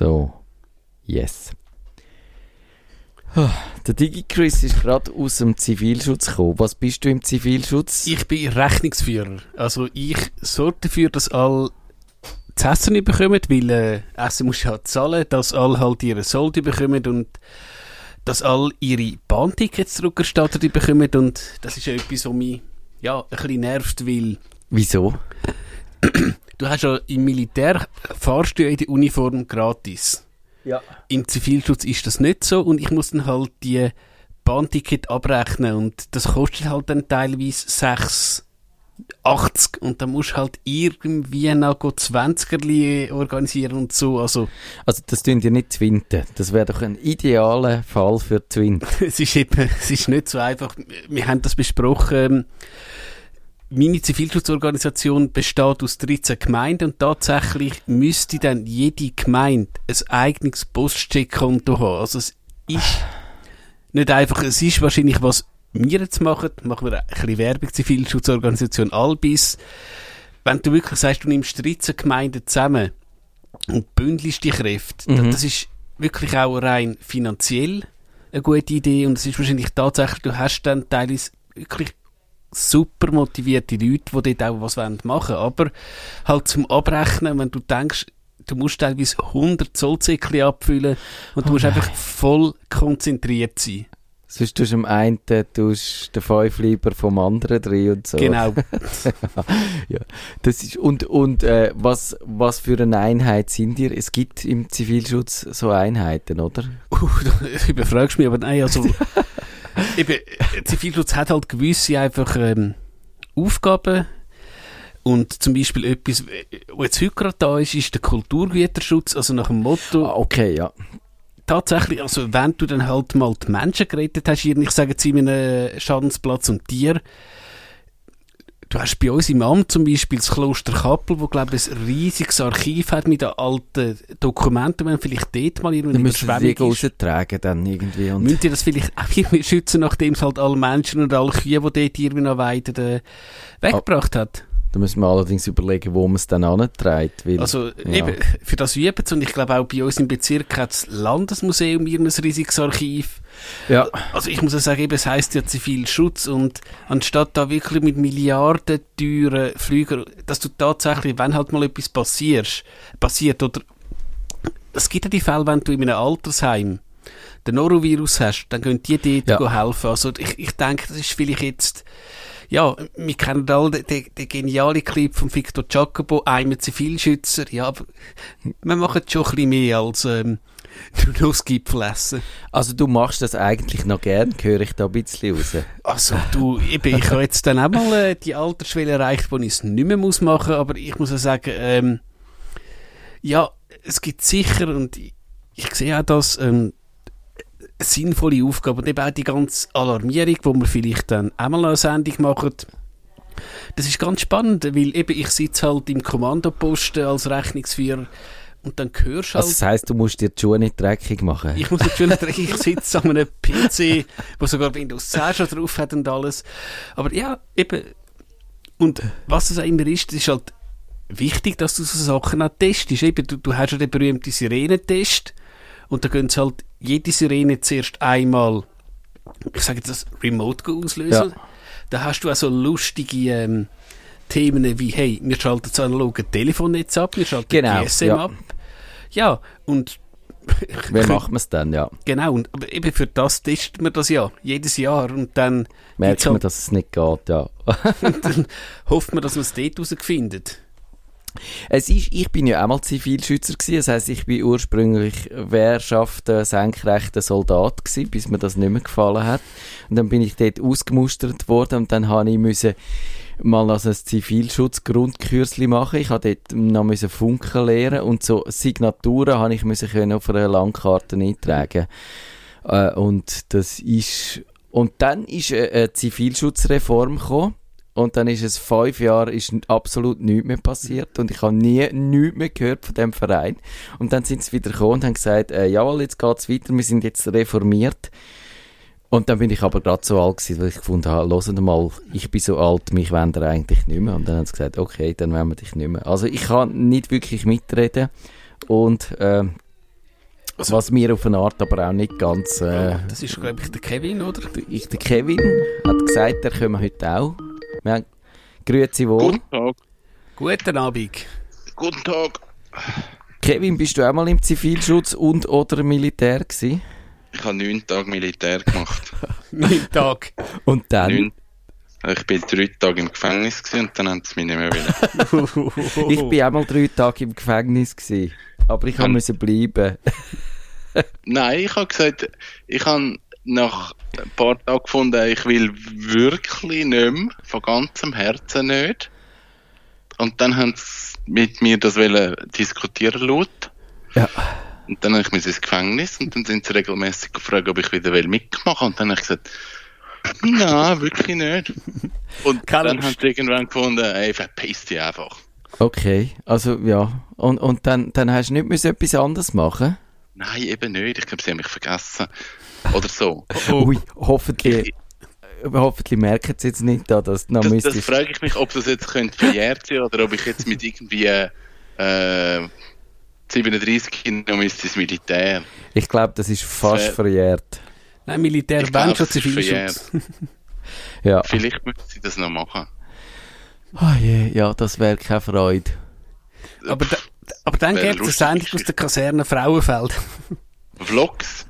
So, yes. Der DigiChris ist gerade aus dem Zivilschutz gekommen. Was bist du im Zivilschutz? Ich bin Rechnungsführer. Also ich sorge dafür, dass alle das Essen nicht bekommen, weil äh, Essen muss ja zahlen, dass alle halt ihre Solde bekommen und dass alle ihre Bahntickets zurückerstattet bekommen und das ist ja etwas, was mich ja, ein bisschen nervt, weil... Wieso? Du hast ja im Militär fahrst du ja in die Uniform gratis. Ja. Im Zivilschutz ist das nicht so und ich muss dann halt die Bahnticket abrechnen und das kostet halt dann teilweise 6, 80 und dann musst du halt irgendwie noch 20er organisieren und so. Also, Also das tun dir nicht Twinten. Das wäre doch ein idealer Fall für Twint. es ist eben, es ist nicht so einfach. Wir haben das besprochen. Meine Zivilschutzorganisation besteht aus 13 Gemeinden und tatsächlich müsste dann jede Gemeinde ein eigenes Postcheckkonto haben. Also es ist nicht einfach, es ist wahrscheinlich, was wir jetzt machen, machen wir ein bisschen Werbung, Zivilschutzorganisation Albis. Wenn du wirklich sagst, du nimmst 13 Gemeinden zusammen und bündelst die Kräfte, Mhm. das ist wirklich auch rein finanziell eine gute Idee und es ist wahrscheinlich tatsächlich, du hast dann teilweise wirklich super motivierte Leute, die dort auch was machen wollen. Aber halt zum Abrechnen, wenn du denkst, du musst teilweise 100 Zollzäckchen abfüllen und du Oh musst nein. einfach voll konzentriert sein. Sonst tust du am einen tust den fünf lieber vom anderen drin und so. Genau. ja, das ist, und, und äh, was, was für eine Einheit sind ihr? Es gibt im Zivilschutz so Einheiten, oder? Uh, du überfragst mich, aber nein, also eben, Zivilschutz hat halt gewisse einfach ähm, Aufgaben und zum Beispiel etwas, äh, was jetzt heute gerade da ist, ist der Kulturgüterschutz, also nach dem Motto, Ah, okay, ja. tatsächlich, also wenn du dann halt mal die Menschen gerettet hast, hier, ich sage jetzt in einem Schadensplatz und Tier, du hast bei uns im Amt zum Beispiel das Kloster Kappel, wo glaube ich ein riesiges Archiv hat mit den alten Dokumenten, wenn vielleicht dort mal die Überschwemmung ist. raustragen dann irgendwie. Und Müsst ihr das vielleicht auch irgendwie schützen, nachdem es halt alle Menschen und alle Kühe, die dort irgendwie noch weiter äh, weggebracht hat? Da müssen wir allerdings überlegen, wo man es dann antreibt. Weil, Also ja. eben, für das üben. Und ich glaube auch bei uns im Bezirk hat das Landesmuseum irgendein riesiges Archiv. ja. Also ich muss ja sagen, eben, es heisst ja Zivilschutz und anstatt da wirklich mit Milliarden teuren Flüger, dass du tatsächlich, wenn halt mal etwas passiert, passiert oder es gibt ja die Fälle, wenn du in einem Altersheim den Norovirus hast, dann können die dort Ja. helfen. Also ich, ich denke, das ist vielleicht jetzt ja, wir kennen alle den, den, den genialen Clip von Victor Jacobo, einem Zivilschützer. Ja, aber wir machen schon ein bisschen mehr als ähm, nur Nussgipfel essen. Also du machst das eigentlich noch gern, höre ich da ein bisschen raus. Also du, eben, ich habe jetzt dann auch mal äh, die Altersschwelle erreicht, wo ich es nicht mehr muss machen, aber ich muss auch sagen, ähm, ja, es gibt sicher und ich, ich sehe auch das ähm, sinnvolle Aufgabe und eben auch die ganze Alarmierung, wo wir vielleicht dann auch mal eine Sendung machen. Das ist ganz spannend, weil eben ich sitze halt im Kommandoposten als Rechnungsführer und dann hörst du halt Also das heisst, du musst dir die Schuhe nicht dreckig machen. ich muss natürlich sagen, ich sitze an einem PC, wo sogar Windows 10 schon drauf hat und alles. Aber ja, eben. Und was es auch immer ist, es ist halt wichtig, dass du so Sachen auch testest. Eben, du, du hast ja den berühmten Sirenentest und da gehen sie halt jede Sirene zuerst einmal, ich sage jetzt das, remote auslösen. Ja. Da hast du auch so lustige ähm, Themen wie, hey, wir schalten das analoge Telefonnetz ab, wir schalten Genau, GSM ja. ab. Ja, und Wie macht man es dann, ja? Genau, und aber eben für das testet man das ja, jedes Jahr. Und dann, Merkt man, halt, dass es nicht geht, ja. und dann hofft man, dass man es dort herausfindet. Es ist, ich bin ja auch mal Zivilschützer gewesen, das heisst, ich bin ursprünglich Wehrschaften senkrechter Soldat gewesen, bis mir das nicht mehr gefallen hat. Und dann bin ich dort ausgemustert worden und dann habe ich müssen mal also ein Zivilschutzgrundkürzli machen. Ich habe dort noch müssen Funken lernen und so Signaturen habe ich müssen können auf einer Landkarte eintragen. Äh, und das ist, und dann ist eine Zivilschutzreform gekommen. Und dann ist es fünf Jahre ist absolut nichts mehr passiert und ich habe nie nichts mehr gehört von dem Verein. Und dann sind sie wieder gekommen und haben gesagt, äh, jawohl, jetzt geht's weiter, wir sind jetzt reformiert. Und dann bin ich aber gerade so alt gewesen, weil ich gefunden habe, hört mal, ich bin so alt, mich wollen ihr eigentlich nicht mehr. Und dann haben sie gesagt, okay, dann wollen wir dich nicht mehr. Also ich kann nicht wirklich mitreden und äh, Also- Was mir auf eine Art aber auch nicht ganz... Äh, Das ist, glaube ich, der Kevin, oder? ich, der Kevin hat gesagt, er komme heute auch. Wir haben, grüezi wohl. Guten Tag. Guten Abend. Guten Tag. Kevin, bist du auch mal im Zivilschutz und oder Militär gewesen? Ich habe neun Tage Militär gemacht. Neun Tag. Und dann? Neun. Ich bin drei Tage im Gefängnis gewesen und dann haben sie mich nicht mehr wollen. Ich bin auch mal drei Tage im Gefängnis gewesen. Aber ich musste bleiben. Nein, ich habe gesagt, ich habe nach ein paar Tagen gefunden, ich will wirklich nicht mehr, von ganzem Herzen nicht. Und dann haben sie mit mir das wollen diskutieren laut. Ja. Und dann habe ich mich ins Gefängnis und dann sind sie regelmäßig gefragt, ob ich wieder will mitmachen Und dann habe ich gesagt, nein, wirklich nicht. Und Keine dann Lust. haben sie irgendwann gefunden, ey, verpiss dich einfach. Okay, also ja. Und, und dann, dann hast du nicht müssen etwas anderes machen Nein, eben nicht. Ich glaube, sie haben mich vergessen. Oder so. Oh. Ui, hoffentlich, hoffentlich merken sie jetzt nicht, da, dass du noch Das, das frage ich mich, ob das jetzt könnte verjährt sein oder ob ich jetzt mit irgendwie äh, 37 noch müsste ins Militär. Ich glaube, das ist fast Sehr- verjährt. Nein, Militär, Ich wenn schon Zivilschutz. Ja. Vielleicht müsste sie das noch machen. Oh je, ja, das wäre keine Freude. Aber, da, aber dann gibt es eine Sendung aus der Kaserne Frauenfeld. Vlogs,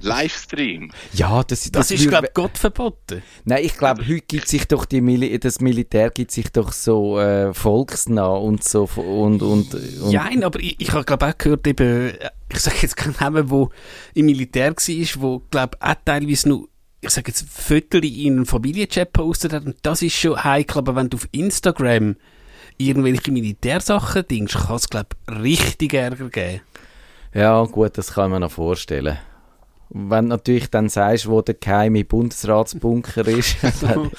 Livestream. Ja, das, Das, ist, würde- glaube ich, Gott verboten. Nein, ich glaube, heute gibt sich doch die Mili das Militär gibt sich doch so äh, volksnah und so und und, und Ja, nein, aber ich, ich habe, glaube auch gehört, eben, ich sage jetzt keinen Namen, wo im Militär war, wo, glaube auch teilweise nur, ich sage jetzt, Fotos in einem Familienchat postet hat. Und das ist schon heikel, aber wenn du auf Instagram irgendwelche Militärsachen denkst, kann es, glaube ich, richtig Ärger geben. ja, gut, das kann man noch vorstellen. Wenn du natürlich dann sagst, wo der geheime Bundesratsbunker ist. dann,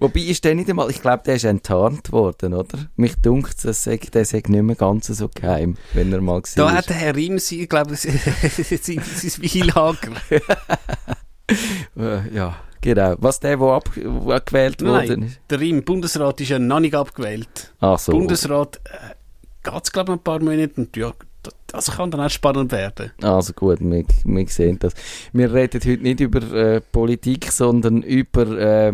wobei ist der nicht einmal, ich glaube, der ist enttarnt worden, oder? Mich dunkt es, der sei nicht mehr ganz so geheim, wenn er mal Da war. hat der Herr glaube ich, sein, sein Weilager. Äh, ja, genau. Was der, der abgewählt worden ist? der Rim, Bundesrat ist ja noch nicht abgewählt. Ach so. Bundesrat äh, geht es, glaube ich, ein paar Monate. Und ja, das kann dann auch spannend werden. Also gut, wir, wir sehen das. Wir reden heute nicht über äh, Politik, sondern über äh,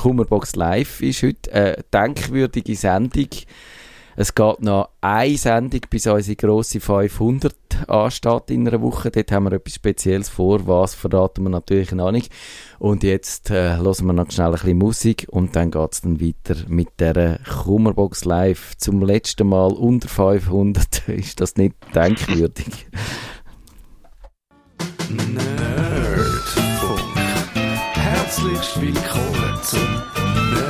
Kummerbox Live ist heute eine denkwürdige Sendung. Es geht noch eine Sendung, bis unsere grosse 500 ansteht in einer Woche. Dort haben wir etwas Spezielles vor. Was verraten wir natürlich noch nicht. Und jetzt äh, hören wir noch schnell ein bisschen Musik und dann geht es dann weiter mit der Kummerbox Live. Zum letzten Mal unter 500 ist das nicht denkwürdig. Nerdfunk. Herzlich willkommen zum Nerd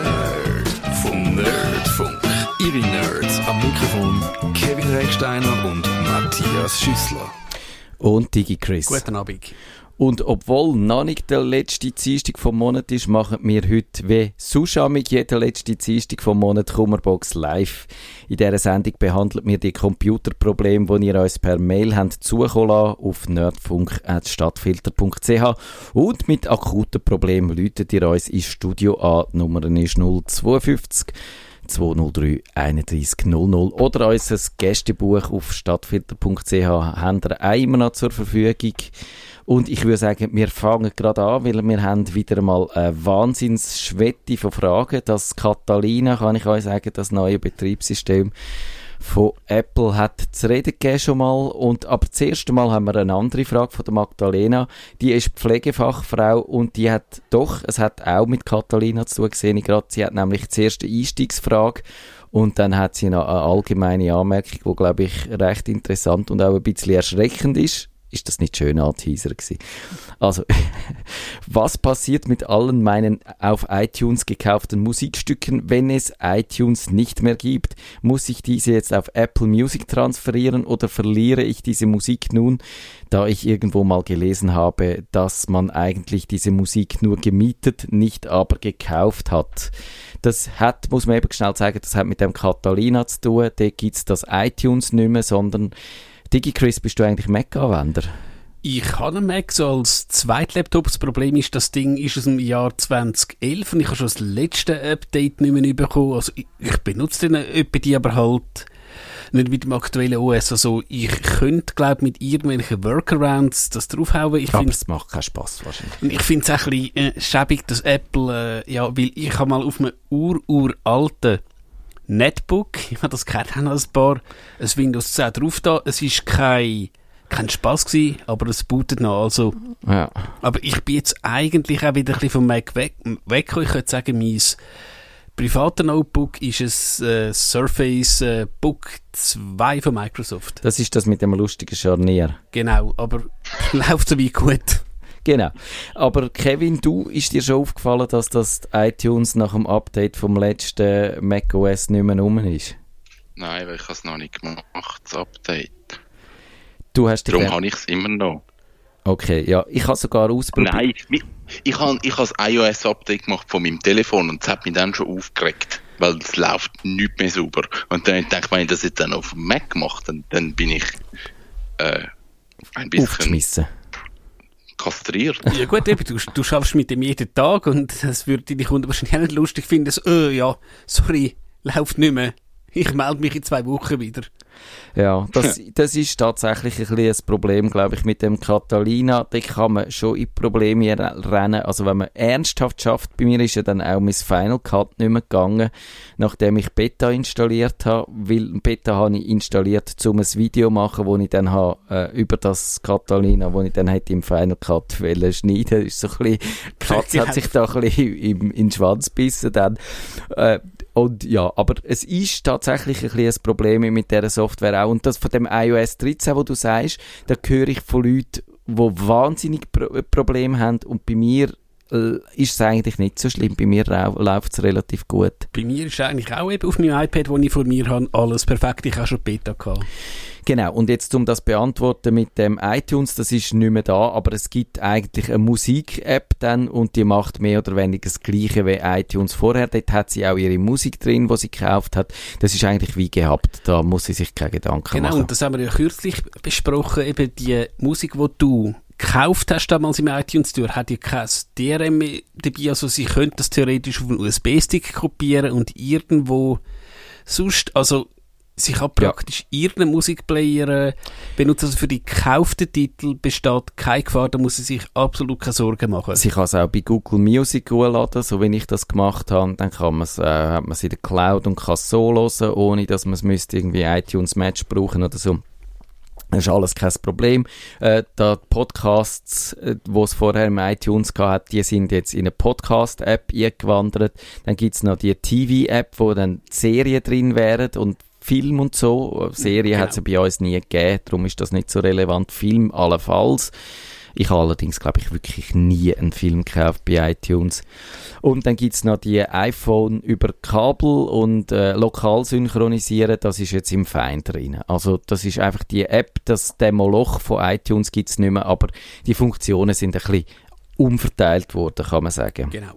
Kevin Recksteiner und Matthias Schüssler. Und Digi Chris. Guten Abend. Und obwohl noch nicht der letzte Dienstag vom Monat ist, machen wir heute wie Suschamig jeden letzten Dienstag vom Monat Kummerbox live. In dieser Sendung behandeln wir die Computerprobleme, die ihr uns per Mail habt zukommen lassen, auf nerdfunk.stadtfilter.ch und mit akuten Problemen läutet ihr uns ins Studio an. Die Nummer ist 052 203 3100 oder unser Gästebuch auf stadtfilter.ch haben wir auch immer noch zur Verfügung. Und ich würde sagen, wir fangen gerade an, weil wir haben wieder einmal eine Wahnsinnsschwette von Fragen. Das Catalina, kann ich euch sagen, das neue Betriebssystem von Apple hat zu reden gegeben schon mal. Und aber das erste Mal haben wir eine andere Frage von der Magdalena. Die ist Pflegefachfrau und die hat doch, es hat auch mit Catalina zu gesehen. Gerade sie hat nämlich die erste Einstiegsfrage und dann hat sie noch eine allgemeine Anmerkung, die glaube ich recht interessant und auch ein bisschen erschreckend ist. Ist das nicht schön Anteaser gewesen? Also, was passiert mit allen meinen auf iTunes gekauften Musikstücken, wenn es iTunes nicht mehr gibt? Muss ich diese jetzt auf Apple Music transferieren oder verliere ich diese Musik nun, da ich irgendwo mal gelesen habe, dass man eigentlich diese Musik nur gemietet, nicht aber gekauft hat? Das hat, muss man eben schnell sagen, das hat mit dem Catalina zu tun. Da gibt's das iTunes nicht mehr, sondern DigiChris, bist du eigentlich Mac-Anwender? Ich habe einen Mac so als Zweitlaptop. Das Problem ist, das Ding ist aus dem Jahr 2011 und ich habe schon das letzte Update nicht mehr bekommen. Also ich, ich benutze den etwa die aber halt nicht mit dem aktuellen OS. Also ich könnte, glaube mit irgendwelchen Workarounds das draufhauen. Ich Aber find, es macht keinen Spass wahrscheinlich. ich finde es ein bisschen äh, schäbig, dass Apple, äh, ja, weil ich habe mal auf einem ur-uralten Netbook, ich habe das kennt auch noch ein paar, ein Windows 10 drauf da. Es ist kein, kein Spaß gewesen, aber es bootet noch. Also, Ja. aber ich bin jetzt eigentlich auch wieder ein bisschen vom Mac weg, weggekommen. Ich könnte sagen, mein privater Notebook ist ein äh, Surface äh, Book 2 von Microsoft. Das ist das mit dem lustigen Scharnier. Genau, aber läuft so wie gut. Genau. Aber Kevin, du ist dir schon aufgefallen, dass das iTunes nach dem Update vom letzten macOS nicht mehr rum ist? Nein, weil ich es noch nicht gemacht, das Update. Du hast Darum habe ich es immer noch. Okay, ja. Ich habe sogar ausprobiert. Nein, mi- ich habe ich habe das iOS-Update gemacht von meinem Telefon und es hat mich dann schon aufgeregt, weil es läuft nicht mehr sauber. Und dann denke ich, wenn ich das jetzt dann auf dem Mac mache, dann, dann bin ich äh, ein bisschen Aufgeschmissen. Kastriert. Ja gut, eben, du, du schaffst mit dem jeden Tag und das würde deine Kunden wahrscheinlich nicht lustig finden. So, äh, ja, sorry, läuft nicht mehr. Ich melde mich in zwei Wochen wieder. Ja, das, das ist tatsächlich ein bisschen ein Problem, glaube ich, mit dem Catalina. Da kann man schon in Probleme rennen. Also wenn man ernsthaft schafft, bei mir ist ja dann auch mein Final Cut nicht mehr gegangen, nachdem ich Beta installiert habe, weil Beta habe ich installiert, um ein Video zu machen, wo ich dann habe, äh, über das Catalina, wo ich dann hätte im Final Cut wollen schneiden. Ist so ein bisschen, die Katze hat sich da ein bisschen im, in den Schwanz gebissen dann. Äh, und ja, aber es ist tatsächlich ein bisschen ein Problem mit dieser Software auch. Und das von dem iOS 13, wo du sagst, da höre ich von Leuten, die wahnsinnig Pro Probleme haben. Und bei mir ist es eigentlich nicht so schlimm. Bei mir läuft es relativ gut. Bei mir ist eigentlich auch eben auf meinem iPad, das ich vor mir habe, alles perfekt. Ich habe schon Beta gehabt. Genau, und jetzt um das beantworten mit dem iTunes, das ist nicht mehr da, aber es gibt eigentlich eine Musik-App dann und die macht mehr oder weniger das gleiche wie iTunes vorher. Dort hat sie auch ihre Musik drin, die sie gekauft hat. Das ist eigentlich wie gehabt, da muss sie sich keine Gedanken Genau, machen. und das haben wir ja kürzlich besprochen, eben die Musik, die du gekauft hast damals im iTunes Store, hat ja kein DRM mehr dabei, also sie könnte das theoretisch auf einen USB-Stick kopieren und irgendwo sonst, also sie kann praktisch irgendeinen Musikplayer äh, benutzen, also für die gekauften Titel besteht keine Gefahr, da muss sie sich absolut keine Sorgen machen. Sie kann es auch bei Google Music hochladen, so wie ich das gemacht habe. Dann kann man's, äh, hat man es in der Cloud und kann es so hören, ohne dass man es müsste irgendwie iTunes Match brauchen oder so. Das ist alles kein Problem. Äh, da die Podcasts, äh, wo es vorher im iTunes gehabt, die sind jetzt in eine Podcast-App eingewandert. Dann gibt's noch die TV-App, wo dann die Serien drin wären und Film und so. Serie Genau. hat es ja bei uns nie gegeben, darum ist das nicht so relevant. Film allenfalls. Ich habe allerdings, glaube ich, wirklich nie einen Film gekauft bei iTunes. Und dann gibt's noch die iPhone über Kabel und äh, lokal synchronisieren, das ist jetzt im Fein drin. Also das ist einfach die App, das Demoloch von iTunes gibt's nicht mehr, aber die Funktionen sind ein bisschen umverteilt worden, kann man sagen. Genau.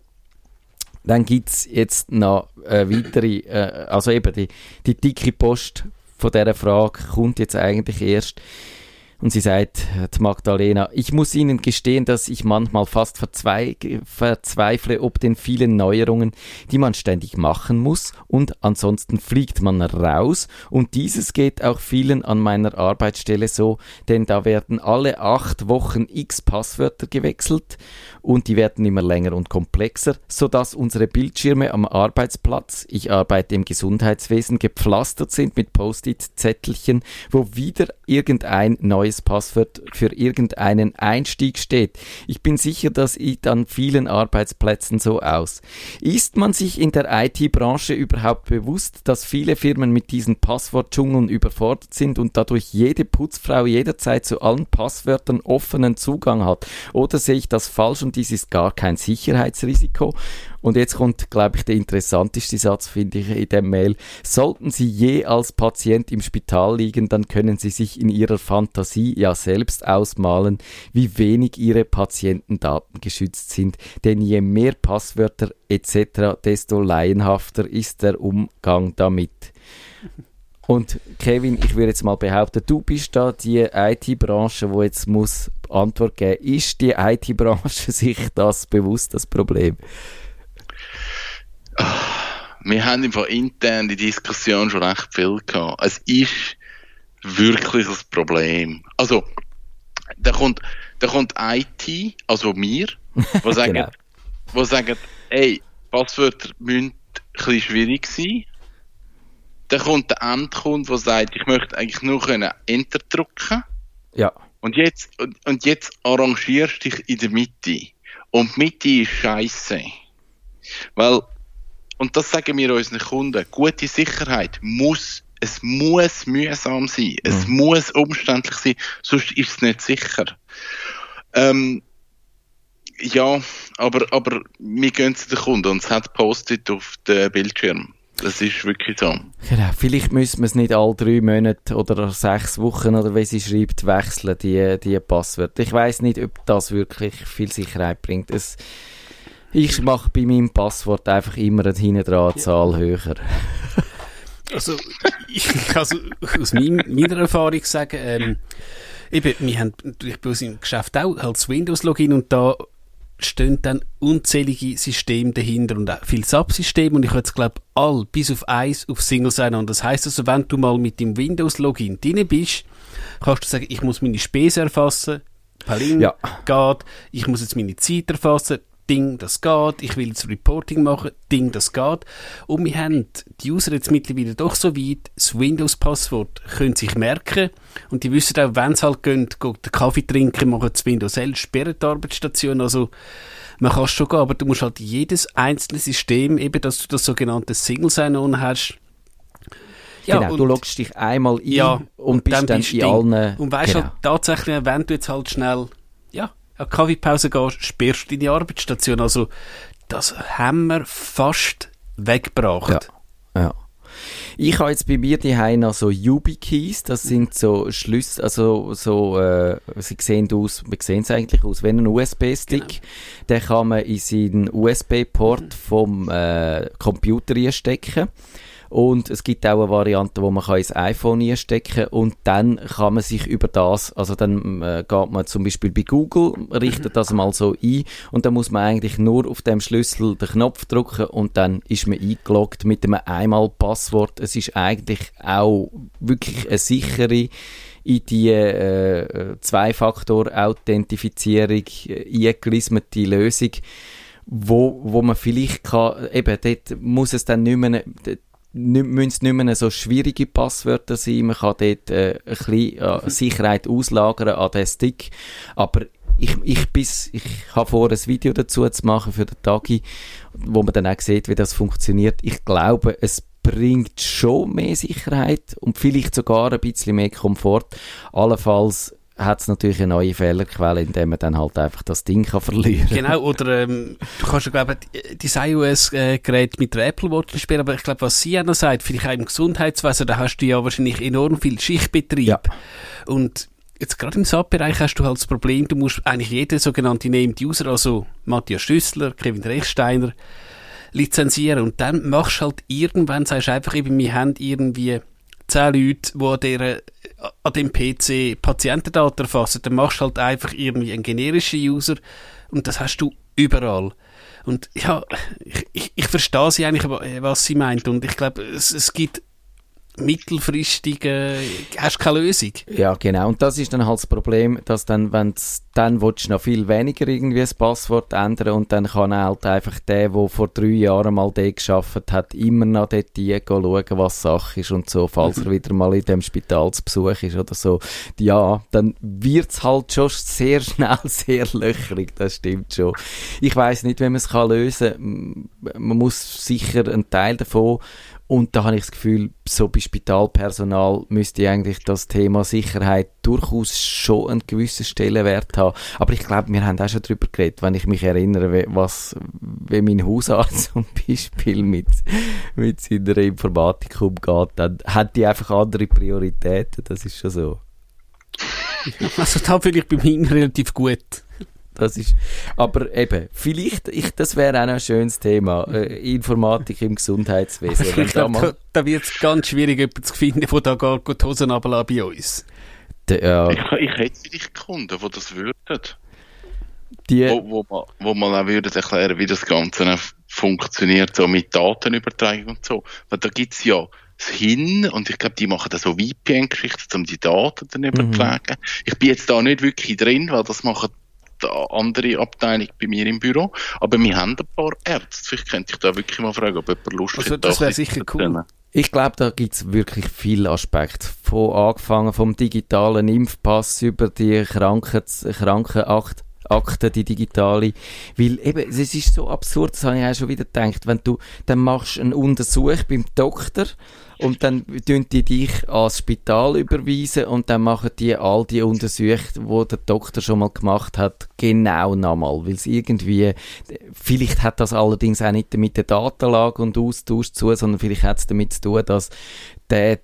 Dann gibt's jetzt noch äh, weitere, äh, also eben die, die dicke Post von dieser Frage kommt jetzt eigentlich erst. Und sie sagt, Magdalena, ich muss Ihnen gestehen, dass ich manchmal fast verzwei verzweifle ob den vielen Neuerungen, die man ständig machen muss. Und ansonsten fliegt man raus. Und dieses geht auch vielen an meiner Arbeitsstelle so, denn da werden alle acht Wochen x Passwörter gewechselt. Und die werden immer länger und komplexer, sodass unsere Bildschirme am Arbeitsplatz, ich arbeite im Gesundheitswesen, gepflastert sind mit Post-it-Zettelchen, wo wieder irgendein neues Passwort für irgendeinen Einstieg steht. Ich bin sicher, das sieht an vielen Arbeitsplätzen so aus. Ist man sich in der IT-Branche überhaupt bewusst, dass viele Firmen mit diesen Passwortdschungeln überfordert sind und dadurch jede Putzfrau jederzeit zu allen Passwörtern offenen Zugang hat? Oder sehe ich das falsch und dies ist gar kein Sicherheitsrisiko? Und jetzt kommt, glaube ich, der interessanteste Satz, finde ich, in der Mail. Sollten Sie je als Patient im Spital liegen, dann können Sie sich in Ihrer Fantasie ja selbst ausmalen, wie wenig Ihre Patientendaten geschützt sind. Denn je mehr Passwörter etc., desto laienhafter ist der Umgang damit. Und Kevin, ich würde jetzt mal behaupten, du bist da die IT-Branche, wo jetzt muss Antwort geben. Ist die IT-Branche sich das bewusst, das Problem? Wir haben im Fall intern die Diskussion schon recht viel gehabt. Es ist wirklich ein Problem. Also, da kommt, da kommt IT, also wir, wo sagen, Genau. wo sagen, ey, Passwörter müssen ein bisschen schwierig sein. Dann kommt der Endkunde, der sagt, ich möchte eigentlich nur können Enter drücken. Ja. Und jetzt, und, und jetzt arrangierst du dich in der Mitte. Und die Mitte ist scheiße. Weil, und das sagen wir unseren Kunden, gute Sicherheit muss, es muss mühsam sein. Es muss umständlich sein, sonst ist es nicht sicher. Ähm, ja, aber, aber wir gehen zu den Kunden und es hat Post-it auf dem Bildschirm. Das ist wirklich so. Genau. Vielleicht müssen wir es nicht alle drei Monate oder sechs Wochen oder wie sie schreibt, wechseln, die, die Passwörter. Ich weiß nicht, ob das wirklich viel Sicherheit bringt. Es, ich mache bei meinem Passwort einfach immer eine hinten dran Zahl höher. Also, ich kann also aus mein, meiner Erfahrung sagen, ähm, eben, wir haben natürlich bei uns im Geschäft auch halt das Windows-Login und da stehen dann unzählige Systeme dahinter und auch viele Subsysteme und ich habe jetzt glaube all bis auf eins auf Single sein und das heißt also, wenn du mal mit dem Windows-Login drin bist, kannst du sagen, ich muss meine Spesen erfassen, Paling Ja. geht, ich muss jetzt meine Zeit erfassen, Ding, das geht, ich will jetzt Reporting machen, Ding, das geht. Und wir haben die User jetzt mittlerweile doch so weit, das Windows-Passwort können sich merken. Und die wissen auch, wenn sie halt gehen, gehen den Kaffee trinken, machen das Windows L, sperren die Arbeitsstation, also man kann es schon gehen, aber du musst halt jedes einzelne System, eben, dass du das sogenannte Single Sign-On hast, genau, du loggst dich einmal ein ja, und bist dann, bist in allen... Und weißt genau. halt tatsächlich, wenn du jetzt halt schnell, ja, eine Kaffeepause gehst, sperrst du deine Arbeitsstation. Also, das haben wir fast weggebracht. Ja. Ja. Ich habe jetzt bei mir die noch so YubiKeys, das sind so Schlüssel, also so, äh, sie sehen aus, wie sehen sie eigentlich aus, wenn ein USB-Stick, den kann man in seinen USB-Port vom äh, Computer einstecken. Und es gibt auch eine Variante, wo man kann ins iPhone einstecken und dann kann man sich über das, also dann äh, geht man zum Beispiel bei Google, richtet das mal so ein und dann muss man eigentlich nur auf dem Schlüssel den Knopf drücken und dann ist man eingeloggt mit einem Einmal-Passwort. Es ist eigentlich auch wirklich eine sichere in die äh, Zwei-Faktor-Authentifizierung äh, eingelismete Lösung, wo, wo man vielleicht kann, eben dort muss es dann nicht mehr, nicht, müssen es nicht mehr so schwierige Passwörter sein, man kann dort äh, ein bisschen äh, Sicherheit auslagern an den Stick, aber ich, ich, bis, ich habe vor, ein Video dazu zu machen für den Tagi, wo man dann auch sieht, wie das funktioniert. Ich glaube, es bringt schon mehr Sicherheit und vielleicht sogar ein bisschen mehr Komfort. Allenfalls hat es natürlich eine neue Fehlerquelle, indem man dann halt einfach das Ding kann verlieren Genau, oder ähm, du kannst ja, glaube ich, dein iOS-Gerät mit der Apple Watch spielen, aber ich glaube, was sie noch sagt, vielleicht auch im Gesundheitswesen, da hast du ja wahrscheinlich enorm viel Schichtbetrieb. Ja. Und jetzt gerade im SAP-Bereich hast du halt das Problem, du musst eigentlich jeden sogenannten Named User, also Matthias Schüssler, Kevin Rechsteiner, lizenzieren. Und dann machst du halt irgendwann, sagst du einfach eben, wir haben irgendwie zehn Leute, die an, dieser, an dem PC Patientendaten erfassen, dann machst du halt einfach irgendwie einen generischen User und das hast du überall. Und ja, ich, ich, ich verstehe sie eigentlich, was sie meint und ich glaube, es, es gibt mittelfristig äh, hast keine Lösung. Ja, genau. Und das ist dann halt das Problem, dass dann, wenn dann willst du noch viel weniger irgendwie das Passwort ändern und dann kann halt einfach der, der vor drei Jahren mal dort geschafft hat, immer noch dort schauen, was Sache ist und so, falls er wieder mal in dem Spital zu Besuch ist oder so. Ja, dann wird's halt schon sehr schnell sehr löchrig, das stimmt schon. Ich weiß nicht, wie man es kann lösen. Man muss sicher einen Teil davon und da habe ich das Gefühl, so bei Spitalpersonal müsste eigentlich das Thema Sicherheit durchaus schon einen gewissen Stellenwert haben. Aber ich glaube, wir haben auch schon darüber geredet, wenn ich mich erinnere, was, wie mein Hausarzt zum Beispiel mit, mit seiner Informatik umgeht, dann hat die einfach andere Prioritäten, das ist schon so. Also da fühle ich bei mir relativ gut. Das ist, aber eben, vielleicht, ich, das wäre auch noch ein schönes Thema, äh, Informatik im Gesundheitswesen. Wenn Ich da glaube, da, da wird es ganz schwierig, jemanden zu finden, der da gar die Hosen runterlässt bei uns. Der, ja, Ich, ich hätte vielleicht Kunden, die das würden. die, Wo, wo, man, wo man auch würden erklären, wie das Ganze funktioniert so mit Datenübertragung und so. Weil da gibt's ja das Hin und ich glaube, die machen da so VPN-Geschichten, um die Daten dann übertragen. Ich bin jetzt da nicht wirklich drin, weil das machen die andere Abteilung bei mir im Büro. Aber wir haben ein paar Ärzte. Vielleicht könnte ich da wirklich mal fragen, ob jemand Lust Also hat. das da wäre sicher zu cool. Ich glaube, da gibt's wirklich viele Aspekte. Von angefangen vom digitalen Impfpass über die Kranken Krankenakte. Akte, die digitale. Weil eben, es ist so absurd, das habe ich auch schon wieder gedacht, wenn du, dann machst einen Untersuch beim Doktor und dann tun die dich ans Spital überweisen und dann machen die all die Untersuchungen, die der Doktor schon mal gemacht hat, genau nochmal. Weil es irgendwie, vielleicht hat das allerdings auch nicht mit der Datenlage und Austausch zu, sondern vielleicht hat es damit zu tun, dass der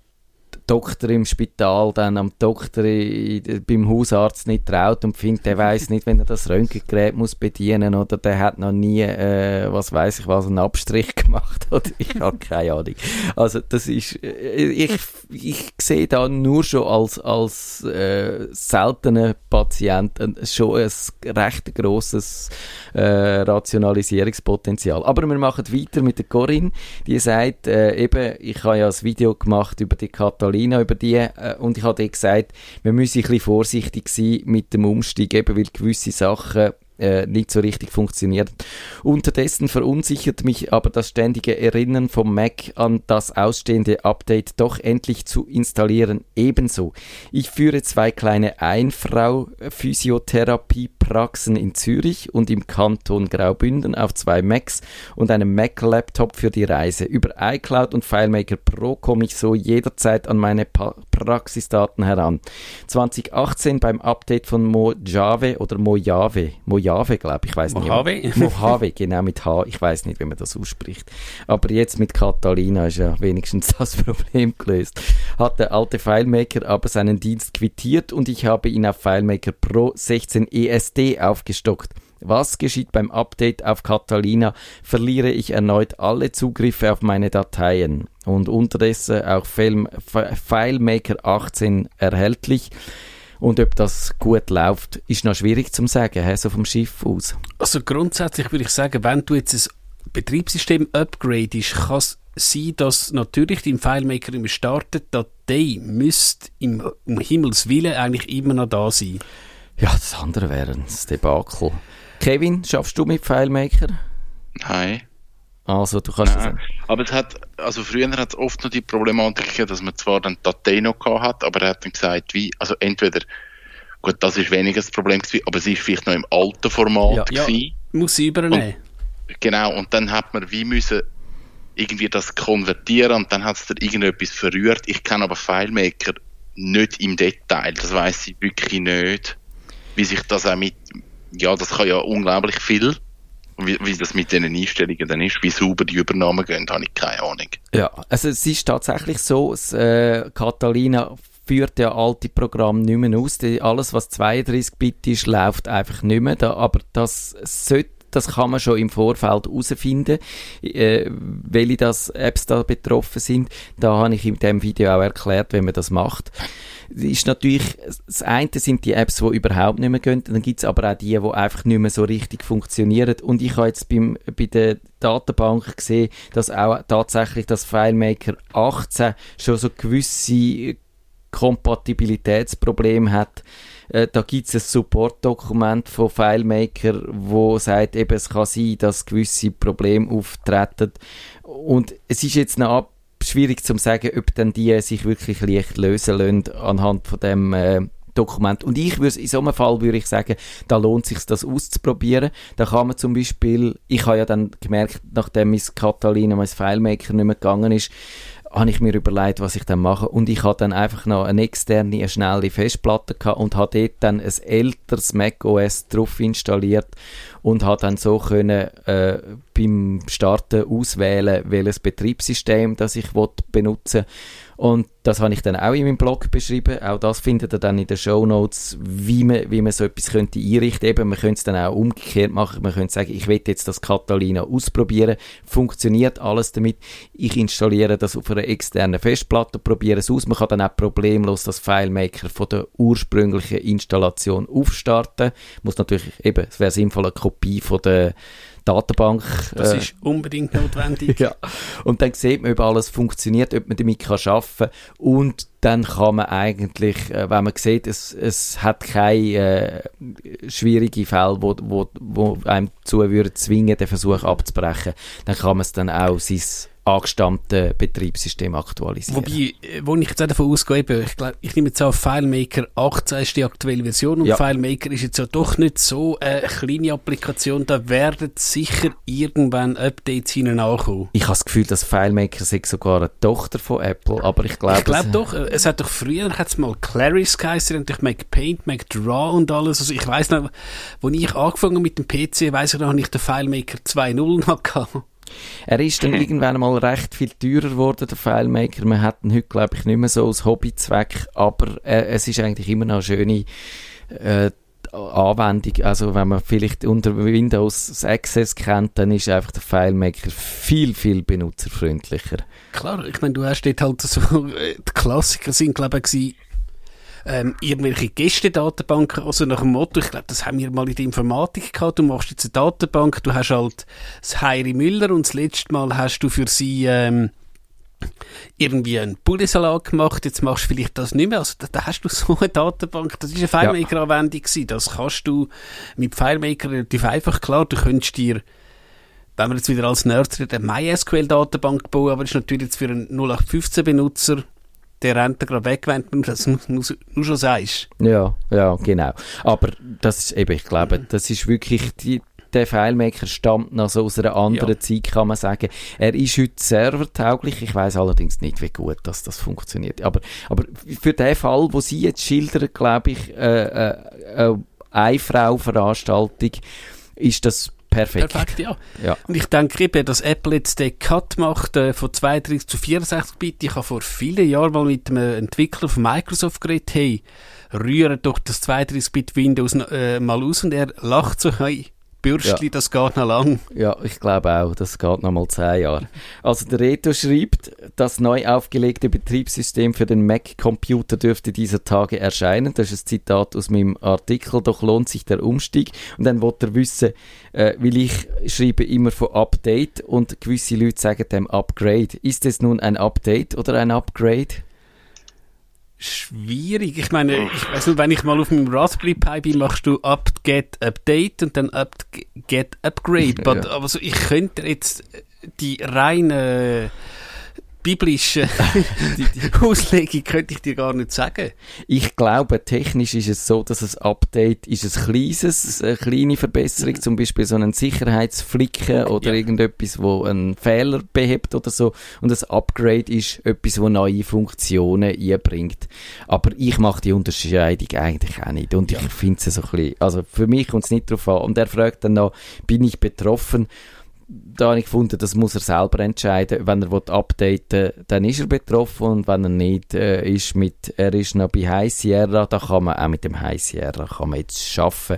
Doktor im Spital dann am Doktor i- i- beim Hausarzt nicht traut und findet, der weiß nicht, wenn er das Röntgengerät muss bedienen oder der hat noch nie, äh, was weiß ich was, einen Abstrich gemacht oder ich habe keine Ahnung. Also das ist, äh, ich, ich sehe da nur schon als, als äh, seltener Patient ein, schon ein recht grosses äh, Rationalisierungspotenzial. Aber wir machen weiter mit der Corinne, die sagt, äh, eben, ich habe ja ein Video gemacht über die Catalina, über die, äh, und ich habe gesagt, wir müssen ein bisschen vorsichtig sein mit dem Umstieg, eben weil gewisse Sachen äh, nicht so richtig funktioniert. Unterdessen verunsichert mich aber das ständige Erinnern vom Mac an das ausstehende Update doch endlich zu installieren ebenso. Ich führe zwei kleine Einfrau-Physiotherapie-Praxen in Zürich und im Kanton Graubünden auf zwei Macs und einem Mac-Laptop für die Reise. Über iCloud und FileMaker Pro komme ich so jederzeit an meine pa Praxisdaten heran. 2018 beim Update von Mojave oder Mojave, Mojave glaube ich, weiß nicht. Mojave? Mojave, genau mit H, ich weiß nicht, wie man das ausspricht. Aber jetzt mit Catalina ist ja wenigstens das Problem gelöst. Hat der alte FileMaker aber seinen Dienst quittiert und ich habe ihn auf FileMaker Pro 16 ESD aufgestockt. Was geschieht beim Update auf Catalina? Verliere ich erneut alle Zugriffe auf meine Dateien und unterdessen auch Film, Fi- FileMaker 18 erhältlich. Und ob das gut läuft, ist noch schwierig zu sagen, so vom Schiff aus. Also grundsätzlich würde ich sagen, wenn du jetzt ein Betriebssystem upgradest, kann es sein, dass natürlich dein FileMaker immer startet, Datei müsste im, um Himmels Willen eigentlich immer noch da sein. Ja, das andere wäre ein Debakel. Kevin, schaffst du mit FileMaker? Nein. Also, du kannst Nein. Aber es hat, also früher hat es oft noch die Problematik gegeben, dass man zwar dann Datei noch gehabt hat, aber er hat dann gesagt, wie, also entweder, gut, das ist weniger das Problem gewesen, aber es ist vielleicht noch im alten Format Ja. Ja. gewesen. Muss sie übernehmen. Genau, und dann hat man wie müssen irgendwie das konvertieren und dann hat es da irgendetwas verrührt. Ich kenne aber FileMaker nicht im Detail, das weiß ich wirklich nicht, wie sich das auch mit, ja, das kann ja unglaublich viel, wie, wie das mit diesen Einstellungen dann ist, wie sauber die Übernahmen gehen, habe ich keine Ahnung. Ja, also es ist tatsächlich so, das, äh, Catalina führt ja alte Programme nicht mehr aus. Die, alles, was 32-Bit ist, läuft einfach nicht mehr. Da, aber das sollte das kann man schon im Vorfeld herausfinden, äh, welche das Apps da betroffen sind. Da habe ich in dem Video auch erklärt, wie man das macht. Es ist natürlich, das eine sind die Apps, die überhaupt nicht mehr gehen, dann gibt es aber auch die, die einfach nicht mehr so richtig funktionieren. Und ich habe jetzt beim, bei der Datenbank gesehen, dass auch tatsächlich das FileMaker 18 schon so gewisse Kompatibilitätsprobleme hat. Äh, da gibt es ein Support-Dokument von FileMaker, wo sagt, eben, es kann sein, dass gewisse Probleme auftreten. Und es ist jetzt noch schwierig zu sagen, ob dann die sich wirklich leicht lösen lassen anhand von dem äh, Dokument. Und ich würde in so einem Fall würde ich sagen, da lohnt sich das auszuprobieren. Da kann man zum Beispiel, ich habe ja dann gemerkt, nachdem mein Catalina, mein FileMaker nicht mehr gegangen ist, habe ich mir überlegt, was ich dann mache. Und ich habe dann einfach noch eine externe, eine schnelle Festplatte gehabt und habe dort dann ein älteres macOS drauf installiert und habe dann so können, äh, beim Starten auswählen, welches Betriebssystem das ich will benutzen und das habe ich dann auch in meinem Blog beschrieben. Auch das findet ihr dann in den Show Notes, wie man, wie man so etwas könnte einrichten. Eben, man könnte es dann auch umgekehrt machen. Man könnte sagen, ich will jetzt das Catalina ausprobieren. Funktioniert alles damit. Ich installiere das auf einer externen Festplatte, probiere es aus. Man kann dann auch problemlos das FileMaker von der ursprünglichen Installation aufstarten. Muss natürlich eben, es wäre sinnvoll, eine Kopie von der Datenbank. Das äh, ist unbedingt notwendig. ja. Und dann sieht man, ob alles funktioniert, ob man damit kann arbeiten kann. Und dann kann man eigentlich, äh, wenn man sieht, es, es hat keine äh, schwierige Fälle, wo, wo, wo einem zu zwingen, den Versuch abzubrechen, dann kann man es dann auch sein angestammte Betriebssystem aktualisieren. Wobei, äh, wo ich jetzt auch davon ausgehe, ich, glaub, ich nehme jetzt auf FileMaker 18 ist die aktuelle Version und Ja. FileMaker ist jetzt ja doch nicht so eine kleine Applikation, da werden sicher irgendwann Updates hinein ankommen. ich habe das Gefühl, dass FileMaker sogar eine Tochter von Apple, aber ich glaube, Ich glaube doch, äh, es hat doch früher hat's mal Claris geheißen und ich Make Paint, Make Draw und alles. Also ich weiß noch, wo ich angefangen habe mit dem PC, weiß ich noch, habe ich den FileMaker 2.0 noch gehabt. Er ist dann irgendwann mal recht viel teurer geworden, der FileMaker. Man hat ihn heute, glaube ich, nicht mehr so als Hobbyzweck, aber äh, es ist eigentlich immer noch eine schöne äh, Anwendung. Also wenn man vielleicht unter Windows das Access kennt, dann ist einfach der FileMaker viel, viel benutzerfreundlicher. Klar, ich meine, du hast dort halt so, die Klassiker sind, glaube ich, ähm, irgendwelche Gästedatenbanken, also nach dem Motto, ich glaube, das haben wir mal in der Informatik gehabt, du machst jetzt eine Datenbank, du hast halt das Heiri Müller und das letzte Mal hast du für sie ähm, irgendwie einen Pulisalat gemacht, jetzt machst du vielleicht das nicht mehr, also da, da hast du so eine Datenbank, das ist eine FileMaker-Anwendung gewesen, das kannst du mit FileMaker relativ einfach, klar, du könntest dir wenn wir jetzt wieder als reden, eine MySQL-Datenbank bauen, aber das ist natürlich jetzt für einen 0815-Benutzer, der rennt gerade weg, wenn du das nur schon sagst. Ja, ja, genau. Aber das ist eben, ich glaube, das ist wirklich die, der FileMaker stammt noch so aus einer anderen Ja. Zeit, kann man sagen. Er ist heute servertauglich. Ich weiß allerdings nicht, wie gut dass das funktioniert. Aber, aber für den Fall, wo Sie jetzt schildern, glaube ich, äh, äh, äh, eine Frau-Veranstaltung, ist das perfekt. Perfekt, ja. Ja. Und ich denke eben, dass Apple jetzt den Cut macht äh, von 32 zu 64 Bit. Ich habe vor vielen Jahren mal mit einem Entwickler von Microsoft geredet, hey, rühre doch das 32 Bit Windows äh, mal aus und er lacht so, hey, Bürstli, Ja. das geht noch lang. Ja, ich glaube auch, das geht noch mal zehn Jahre. Also der Reto schreibt, das neu aufgelegte Betriebssystem für den Mac-Computer dürfte dieser Tage erscheinen. Das ist ein Zitat aus meinem Artikel, doch lohnt sich der Umstieg. Und dann wollte er wissen, äh, weil ich schreibe immer von Update und gewisse Leute sagen dem Upgrade. Ist es nun ein Update oder ein Upgrade? Schwierig. Ich meine, ich weiß nicht, wenn ich mal auf meinem Raspberry Pi bin, machst du up, get, update und dann up, get, upgrade. Ja. Aber so, ich könnte jetzt die reine biblische Auslegung könnte ich dir gar nicht sagen. Ich glaube, technisch ist es so, dass ein Update ist ein kleines, eine kleine Verbesserung, zum Beispiel so einen Sicherheitsflicken oder Ja. irgendetwas, wo einen Fehler behebt oder so. Und ein Upgrade ist etwas, wo neue Funktionen einbringt. Aber ich mache die Unterscheidung eigentlich auch nicht. Und ich finde es so ein bisschen, also für mich kommt es nicht drauf an. Und er fragt dann noch, bin ich betroffen? Da habe ich gefunden, das muss er selber entscheiden. Wenn er will updaten dann ist er betroffen und wenn er nicht äh, ist mit, er ist noch bei High Sierra, da kann man auch mit dem High Sierra kann man jetzt schaffen.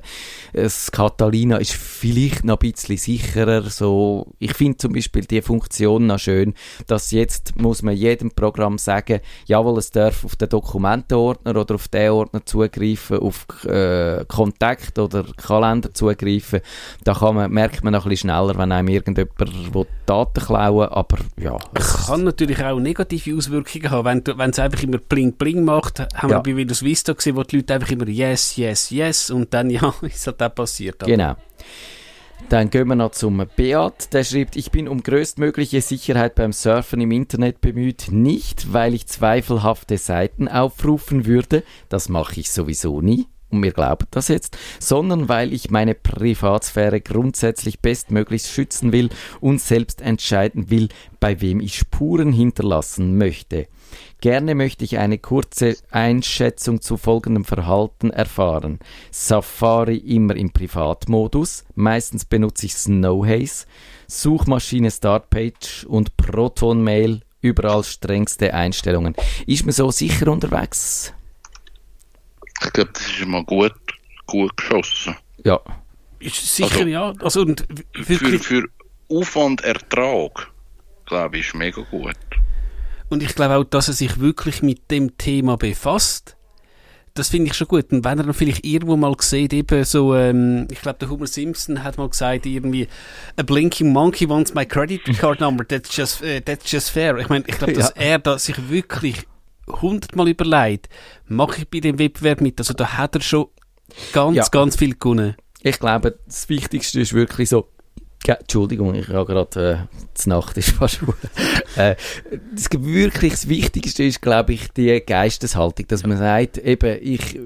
Das Catalina ist vielleicht noch ein bisschen sicherer, so, ich finde zum Beispiel die Funktion noch schön, dass jetzt muss man jedem Programm sagen, jawohl, es darf auf den Dokumentenordner oder auf den Ordner zugreifen, auf äh, Kontakt oder Kalender zugreifen. Da kann man, merkt man noch ein bisschen schneller, wenn einem irgendjemand will Daten klauen aber ja. es- Kann natürlich auch negative Auswirkungen haben. Wenn, es einfach immer bling bling macht, haben Ja. wir bei Windows Vista gesehen, wo die Leute einfach immer yes, yes, yes und dann ja, ist halt auch passiert. Genau. Dann gehen wir noch zum Beat. Der schreibt, ich bin um größtmögliche Sicherheit beim Surfen im Internet bemüht. Nicht, weil ich zweifelhafte Seiten aufrufen würde. Das mache ich sowieso nie. Und mir glaubt das jetzt, sondern weil ich meine Privatsphäre grundsätzlich bestmöglichst schützen will und selbst entscheiden will, bei wem ich Spuren hinterlassen möchte. Gerne möchte ich eine kurze Einschätzung zu folgendem Verhalten erfahren. Safari immer im Privatmodus, meistens benutze ich Snowhaze, Suchmaschine Startpage und Proton Mail, überall strengste Einstellungen. Ist man so sicher unterwegs? Ich glaube, das ist mal gut, gut geschossen. Ja, Ist sicher, Also- ja. Also, und Für, für Aufwand, Ertrag, glaube ich, ist mega gut. und ich glaube auch, dass er sich wirklich mit dem Thema befasst, das finde ich schon gut. Und wenn er dann vielleicht irgendwo mal sieht, eben so, ähm, ich glaube, der Homer Simpson hat mal gesagt, irgendwie, a blinking monkey wants my credit card number, that's just, uh, that's just fair. Ich meine, ich glaube, dass ja. er da sich wirklich hundertmal überlegt, mache ich bei dem Wettbewerb mit. Also da hat er schon ganz, ja. ganz viel gewonnen. Ich glaube, das Wichtigste ist wirklich so, Entschuldigung, ich habe gerade, äh, die Nacht ist fast äh, Das wirklich das Wichtigste ist, glaube ich, die Geisteshaltung, dass man sagt, eben, ich,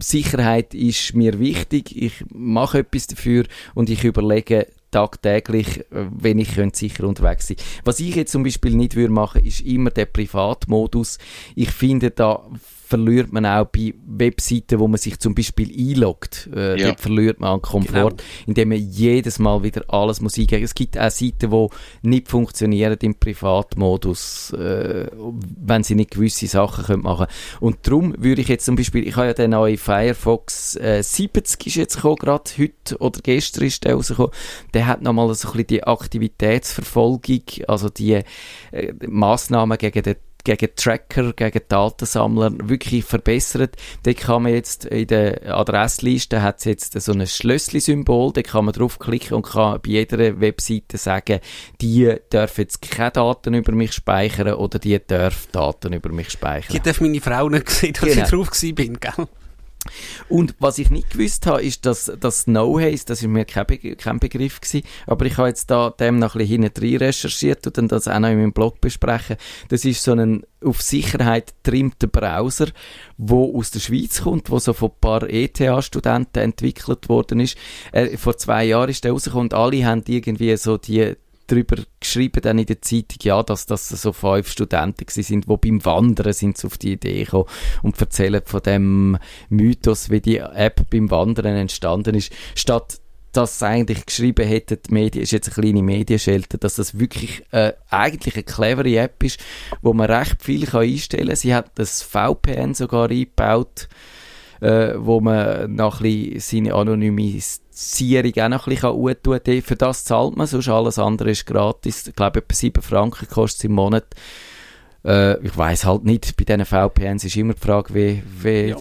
Sicherheit ist mir wichtig, ich mache etwas dafür und ich überlege tagtäglich, wenn ich könnte sicher unterwegs sein. Was ich jetzt zum Beispiel nicht würde machen, ist immer der Privatmodus. Ich finde da verliert man auch bei Webseiten, wo man sich zum Beispiel einloggt. Äh, ja. Dort verliert man an Komfort, genau. indem man jedes Mal wieder alles muss eingeben. Es gibt auch Seiten, die nicht funktionieren im Privatmodus, äh, wenn sie nicht gewisse Sachen können machen Und darum würde ich jetzt zum Beispiel, ich habe ja den neuen Firefox äh, 70 ist jetzt gekommen, gerade heute oder gestern ist der rausgekommen. Der hat nochmal so ein bisschen die Aktivitätsverfolgung, also die äh, Massnahmen gegen den gegen Tracker, gegen Datensammler wirklich verbessert. Da kann man jetzt in der Adressliste hat es jetzt so ein Schlössli-Symbol, da kann man draufklicken und kann bei jeder Webseite sagen, die dürfen jetzt keine Daten über mich speichern oder die dürfen Daten über mich speichern. Die darf meine Frau nicht sehen, dass genau. ich drauf bin, gell? Und was ich nicht gewusst habe, ist, dass das No Haze, das ist mir kein, Be kein Begriff gewesen, aber ich habe jetzt da dem noch ein bisschen hinten recherchiert und dann das auch noch in meinem Blog besprechen. Das ist so ein auf Sicherheit trimmter Browser, wo aus der Schweiz kommt, wo so von ein paar ETH-Studenten entwickelt worden ist. Äh, vor zwei Jahren ist der rausgekommen und alle haben irgendwie so die darüber geschrieben dann in der Zeitung, ja, dass das so fünf Studenten sind, die beim Wandern sind auf die Idee gekommen und erzählen von dem Mythos, wie die App beim Wandern entstanden ist, statt dass sie eigentlich geschrieben hätten, die Medien, ist jetzt eine kleine Medienschelte, dass das wirklich äh, eigentlich eine clevere App ist, wo man recht viel kann einstellen kann. Sie hat das VPN sogar eingebaut, äh, wo man noch ein bisschen seine Anonymität Sierung auch noch ein bisschen tun Für das zahlt man, sonst alles andere ist gratis. Ich glaube, etwa 7 Franken kostet es im Monat. Äh, ich weiß halt nicht, bei diesen VPNs ist immer die Frage, wie, wie ja.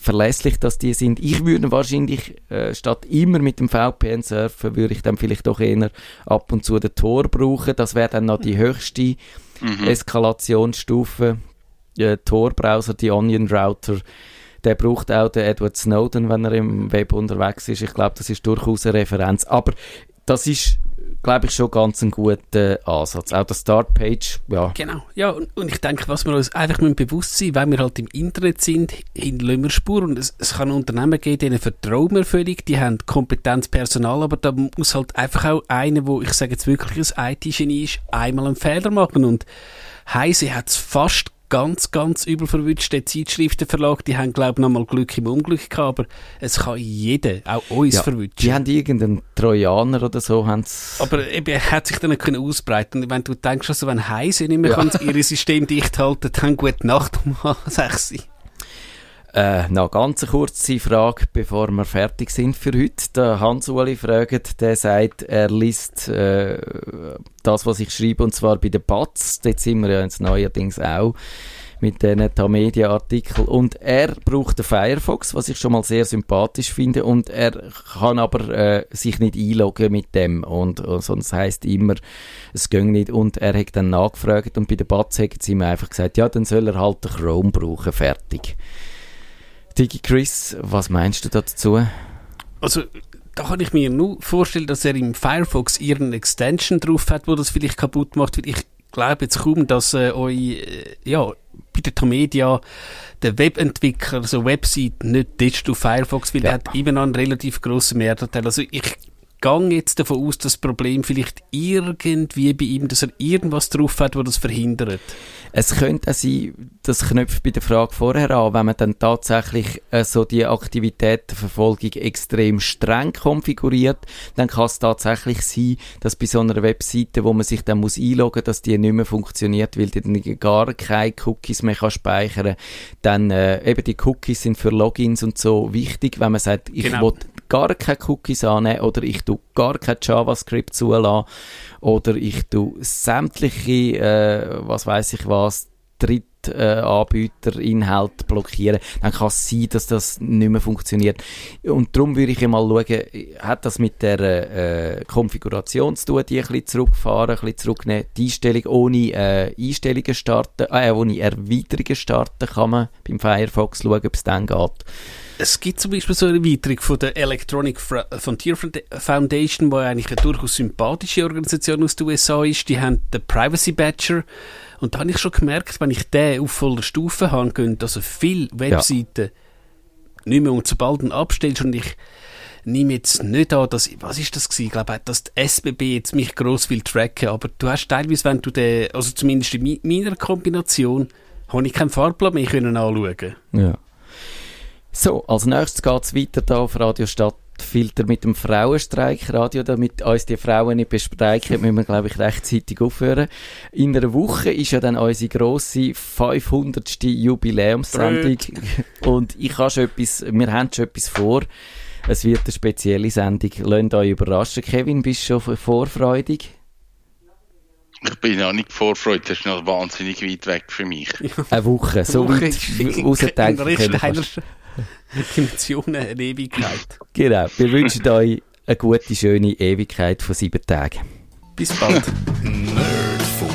verlässlich das die sind. Ich würde wahrscheinlich, äh, statt immer mit dem VPN surfen, würde ich dann vielleicht doch eher ab und zu den Tor brauchen. Das wäre dann noch die höchste mhm. Eskalationsstufe. Äh, Tor-Browser, die Onion-Router, der braucht auch den Edward Snowden, wenn er im Web unterwegs ist. Ich glaube, das ist durchaus eine Referenz. Aber das ist, glaube ich, schon ganz ein guter Ansatz. Auch der Startpage, ja. Genau, ja, und, und ich denke, was wir uns einfach bewusst sein wenn wir halt im Internet sind, in Lömmerspur, und es, es kann Unternehmen geben, denen vertrauen wir völlig, die haben Kompetenz, Personal, aber da muss halt einfach auch einer, wo ich sage jetzt wirklich ein IT-Genie ist, einmal einen Fehler machen und Heise hat es fast ganz, ganz übel verwünscht. Der Zeitschriftenverlag, die haben, glaube ich, noch mal Glück im Unglück gehabt, aber es kann jeder, auch uns, ja, verwünschen. Die haben irgendeinen Trojaner oder so, haben Aber eben, er hat sich dann nicht können ausbreiten Wenn du denkst, also wenn Heise nicht mehr ja. ihr System dicht halten, dann gute Nacht um 6 Uhr. Äh, noch ganz eine kurze Frage, bevor wir fertig sind für heute. Der Hans-Uli fragt, der sagt, er liest äh, das, was ich schreibe, und zwar bei den Batz. Dort sind wir ja jetzt neuerdings auch mit diesen Tamedia-Artikeln. Und er braucht den Firefox, was ich schon mal sehr sympathisch finde. Und er kann aber äh, sich nicht einloggen mit dem. Und, und sonst heisst immer, es ging nicht. Und er hat dann nachgefragt und bei den Batz hat sie ihm einfach gesagt, ja, dann soll er halt den Chrome brauchen, fertig. Digi Chris, was meinst du dazu? Also, da kann ich mir nur vorstellen, dass er im Firefox ihren Extension drauf hat, wo das vielleicht kaputt macht. Ich glaube jetzt kaum, dass äh, euch, äh, ja, bei der Tomedia der Webentwickler, so Webseiten nicht ditcht auf Firefox, weil ja. er hat immer noch einen relativ grossen Mehrteil. Also ich gehe jetzt davon aus, dass das Problem vielleicht irgendwie bei ihm, dass er irgendwas drauf hat, wo das verhindert. Es könnte auch sein, das knüpft bei der Frage vorher an, wenn man dann tatsächlich äh, so die Aktivitätenverfolgung extrem streng konfiguriert, dann kann es tatsächlich sein, dass bei so einer Webseite, wo man sich dann muss einloggen, dass die nicht mehr funktioniert, weil die dann gar keine Cookies mehr kann speichern. Dann äh, eben die Cookies sind für Logins und so wichtig, wenn man sagt, ich genau. will gar keine Cookies annehmen oder ich tu gar kein JavaScript zulassen oder ich tu sämtliche, äh, was weiß ich was, dritte äh, Inhalt blockieren, dann kann es sein, dass das nicht mehr funktioniert. Und darum würde ich mal schauen, hat das mit der äh, Konfiguration zu tun, die ein bisschen zurückfahren, ein bisschen zurücknehmen, die Einstellung ohne äh, Einstellungen starten, äh, ohne Erweiterungen starten kann man beim Firefox schauen, ob es dann geht. Es gibt zum Beispiel so eine Erweiterung von der Electronic Frontier Foundation, die eigentlich eine durchaus sympathische Organisation aus den USA ist. Die haben den Privacy Badger. Und da habe ich schon gemerkt, wenn ich den auf voller Stufe habe, gehen also viele Webseiten ja. nicht mehr. Und sobald du abstellst und ich nehme jetzt nicht an, dass, was ist das gewesen? Ich glaube, dass die SBB jetzt mich gross will tracken, aber du hast teilweise, wenn du den, also zumindest in meiner Kombination, habe ich keinen Fahrplan mehr können anschauen. Ja. So, als nächstes geht es weiter hier auf Radio Stadtfilter mit dem Frauenstreik. Radio, damit uns die Frauen nicht bestreiken, müssen wir, glaube ich, rechtzeitig aufhören. In einer Woche ist ja dann unsere grosse 500. Jubiläumssendung. Und ich habe schon etwas, wir haben schon etwas vor. Es wird eine spezielle Sendung. Lasst euch überraschen. Kevin, bist du schon vorfreudig? Ich bin noch nicht vorfreudig, das ist noch wahnsinnig weit weg für mich. Eine Woche, so Woche weit rausdenken können. Dimensionen eine Ewigkeit. Genau. Wir wünschen euch eine gute, schöne Ewigkeit von sieben Tagen. Bis bald. Nerdfunk.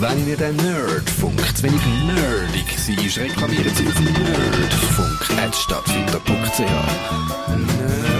Wenn ihr den Nerdfunk zu wenig nerdig seid, reklamiert sie auf nerdfunk.stattfinder.ch.